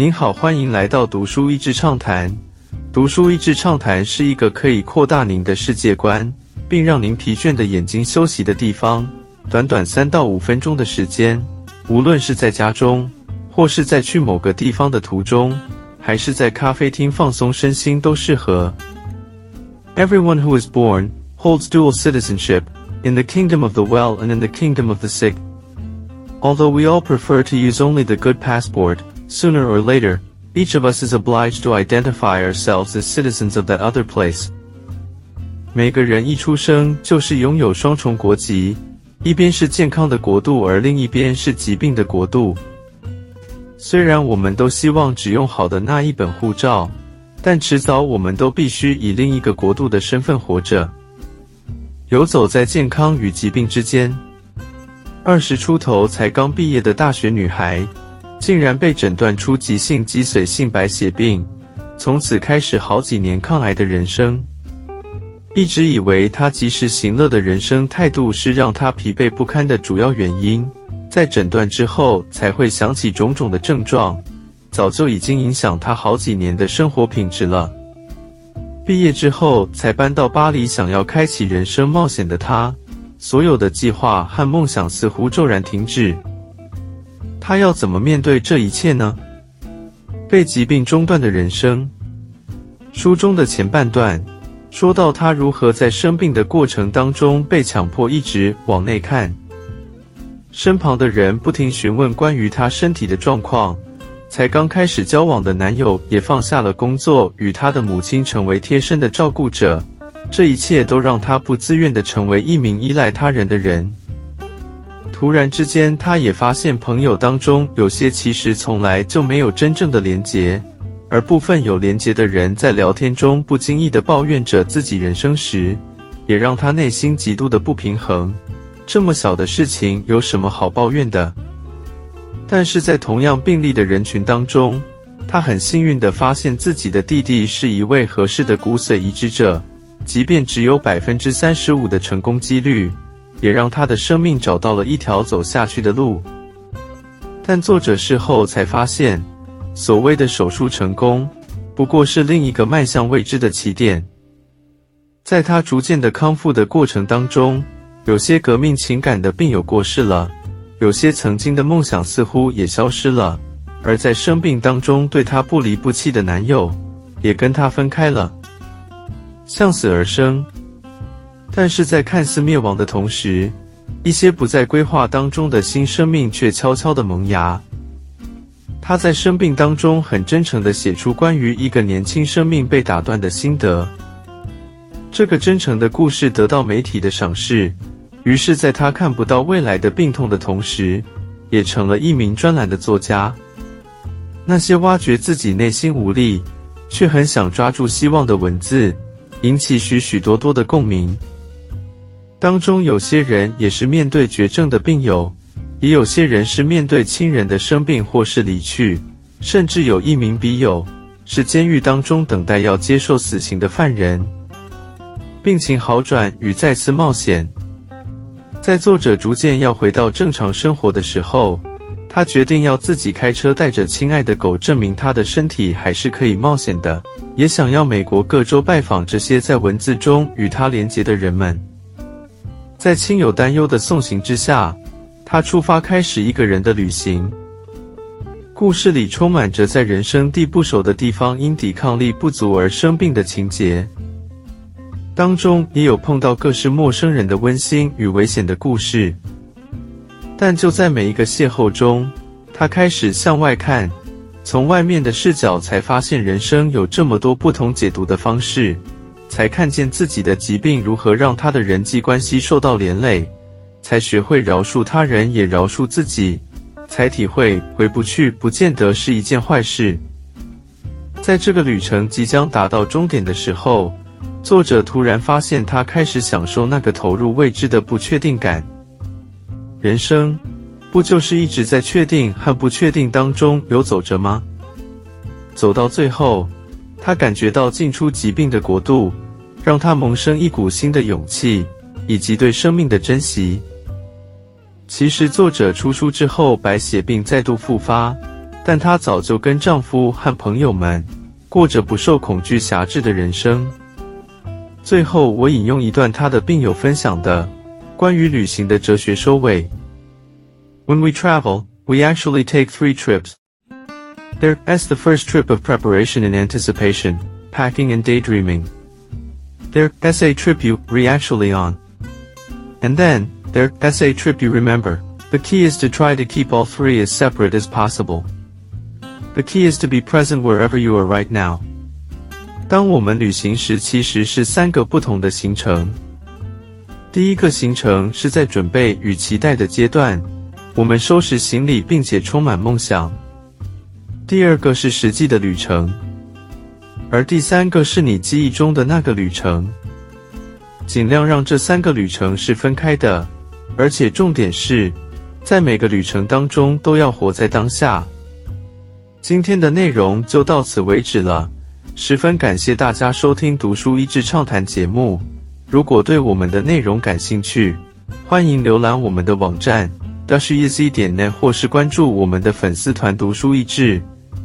您好，欢迎来到读书益智畅谈。读书益智畅谈是一个可以扩大您的世界观，并让您疲倦的眼睛休息的地方。短短三到五分钟的时间，无论是在家中，或是在去某个地方的途中，还是在咖啡厅放松身心，都适合。Everyone who is born holds dual citizenship in the kingdom of the well and in the kingdom of the sick. Although we all prefer to use only the good passport, sooner or later, each of us is obliged to identify ourselves as citizens of that other place. 每个人一出生就是拥有双重国籍，一边是健康的国度，而另一边是疾病的国度。虽然我们都希望只用好的那一本护照，但迟早我们都必须以另一个国度的身份活着，游走在健康与疾病之间。二十出头才刚毕业的大学女孩，竟然被诊断出急性脊髓性白血病，从此开始好几年抗癌的人生。一直以为他及时行乐的人生态度是让他疲惫不堪的主要原因，在诊断之后才会想起种种的症状，早就已经影响他好几年的生活品质了。毕业之后才搬到巴黎，想要开启人生冒险的他。所有的计划和梦想似乎骤然停止。他要怎么面对这一切呢？被疾病中断的人生。书中的前半段说到他如何在生病的过程当中被强迫一直往内看，身旁的人不停询问关于他身体的状况，才刚开始交往的男友也放下了工作，与他的母亲成为贴身的照顾者。这一切都让他不自愿地成为一名依赖他人的人。突然之间，他也发现朋友当中有些其实从来就没有真正的连结，而部分有连结的人在聊天中不经意地抱怨着自己人生时，也让他内心极度的不平衡。这么小的事情有什么好抱怨的？但是在同样病例的人群当中，他很幸运地发现自己的弟弟是一位合适的骨髓移植者。即便只有百分之三十五的成功几率，也让他的生命找到了一条走下去的路。但作者事后才发现，所谓的手术成功，不过是另一个迈向未知的起点。在他逐渐的康复的过程当中，有些革命情感的病友过世了，有些曾经的梦想似乎也消失了，而在生病当中对他不离不弃的男友，也跟他分开了。向死而生，但是在看似灭亡的同时，一些不在规划当中的新生命却悄悄的萌芽。他在生病当中很真诚的写出关于一个年轻生命被打断的心得。这个真诚的故事得到媒体的赏识，于是，在他看不到未来的病痛的同时，也成了一名专栏的作家。那些挖掘自己内心无力，却很想抓住希望的文字。引起许许多多的共鸣。当中有些人也是面对绝症的病友，也有些人是面对亲人的生病或是离去，甚至有一名笔友是监狱当中等待要接受死刑的犯人。病情好转与再次冒险，在作者逐渐要回到正常生活的时候，他决定要自己开车带着亲爱的狗，证明他的身体还是可以冒险的。也想要美国各州拜访这些在文字中与他连结的人们。在亲友担忧的送行之下，他出发开始一个人的旅行。故事里充满着在人生地不熟的地方因抵抗力不足而生病的情节，当中也有碰到各式陌生人的温馨与危险的故事。但就在每一个邂逅中，他开始向外看。从外面的视角才发现人生有这么多不同解读的方式，才看见自己的疾病如何让他的人际关系受到连累，才学会饶恕他人也饶恕自己，才体会回不去不见得是一件坏事。在这个旅程即将达到终点的时候，作者突然发现他开始享受那个投入未知的不确定感。人生。不就是一直在确定和不确定当中游走着吗？走到最后，他感觉到进出疾病的国度，让他萌生一股新的勇气以及对生命的珍惜。其实，作者出书之后，白血病再度复发，但她早就跟丈夫和朋友们过着不受恐惧辖制的人生。最后，我引用一段她的病友分享的关于旅行的哲学收尾：When we travel, we actually take three trips. There's the first trip of preparation and anticipation, packing and daydreaming. There's a trip you re-actually on. And then, there's a trip you remember. The key is to try to keep all three as separate as possible. The key is to be present wherever you are right now. 当我们旅行时，其实是三个不同的行程。第一个行程是在准备与期待的阶段，我们收拾行李并且充满梦想。 第二个是实际的旅程，而第三个是你记忆中的那个旅程。尽量让这三个旅程是分开的，而且重点是。在每个旅程当中，都要活在当下。今天的内容就到此为止了，十分感谢大家收听《读书益智畅谈》节目。如果对我们的内容感兴趣，欢迎浏览我们的网站 dashyz 点 net，或是关注我们的粉丝团“读书益智”，